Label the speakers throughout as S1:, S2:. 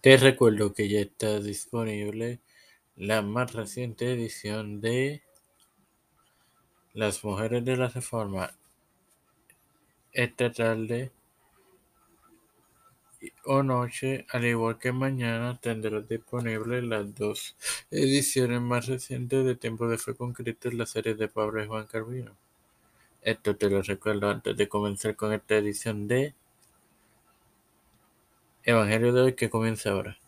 S1: Te recuerdo que ya está disponible la más reciente edición de Las Mujeres de la Reforma. Esta tarde o noche, al igual que mañana, tendrás disponibles las dos ediciones más recientes de Tiempo de Fe con Cristo, la serie de Pablo y Juan Carvino. Esto te lo recuerdo antes de comenzar con esta edición de Evangelio de hoy que comienza ahora.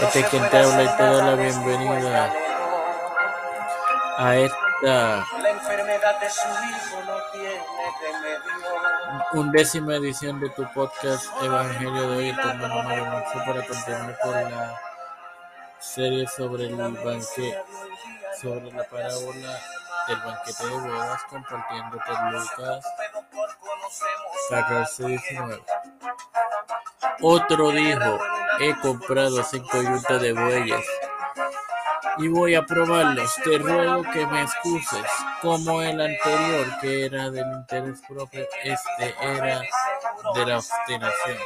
S1: Este es quien te habla y te da la bienvenida a esta undécima edición de tu podcast Evangelio de hoy, tu hermano Mario para continuar con la serie sobre el banquete, sobre la parábola del banquete de bodas, compartiéndote Lucas. 14, 19. Otro dijo, he comprado cinco yuntas de bueyes y voy a probarlos. Te ruego que me excuses, como el anterior, que era del interés propio, este era de la obstinación.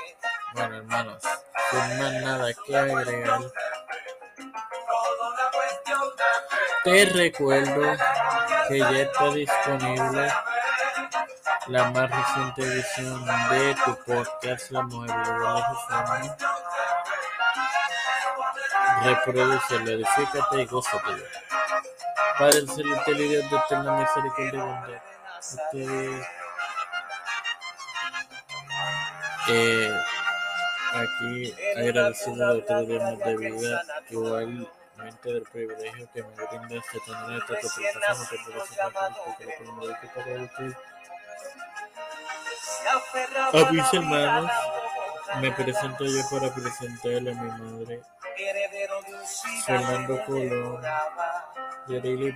S1: Bueno, hermanos, sin más nada que agregar, te recuerdo que ya está disponible la más reciente edición de tu podcast La Mujer Reforma. Reproducelo, edifícate y gózate. Padre celestial y Dios de eterna misericordia y bondad. Ustedes eh, aquí agradecido de todos los de vida, igualmente del privilegio que me brinda este tener esta plataforma que por eso que lo para usted. A mis hermanos, me presento yo para presentarle a mi madre, Fernando Colón,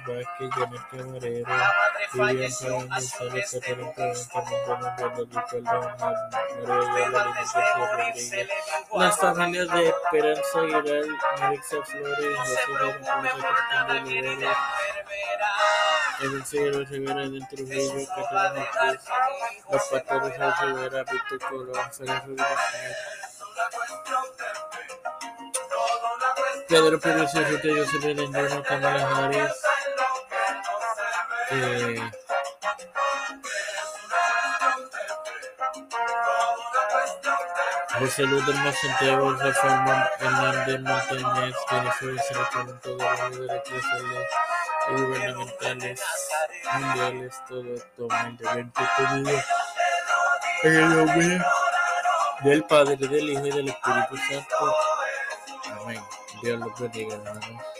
S1: Vázquez, Janet Camarero, González, Fernando Perdón, María Rodríguez, las familias de Esperanza Aguilar, Flores, José República Cristiana de Rivera, Edwin Figueroa Rivera del Trujillo, Catalina Cruz, los pastores de Pedro Pérez Urrutia, José Belenguero, Kamala Harris, eh, José Luis del Santiago, Rafael Hernández Montañez, Jennifer Selección, todo el de eclesiales y gubernamentales mundiales, todo actualmente pedido en el nombre del Padre, del Hijo y del Espíritu Santo. Amén. Dios los bendiga, hermanos.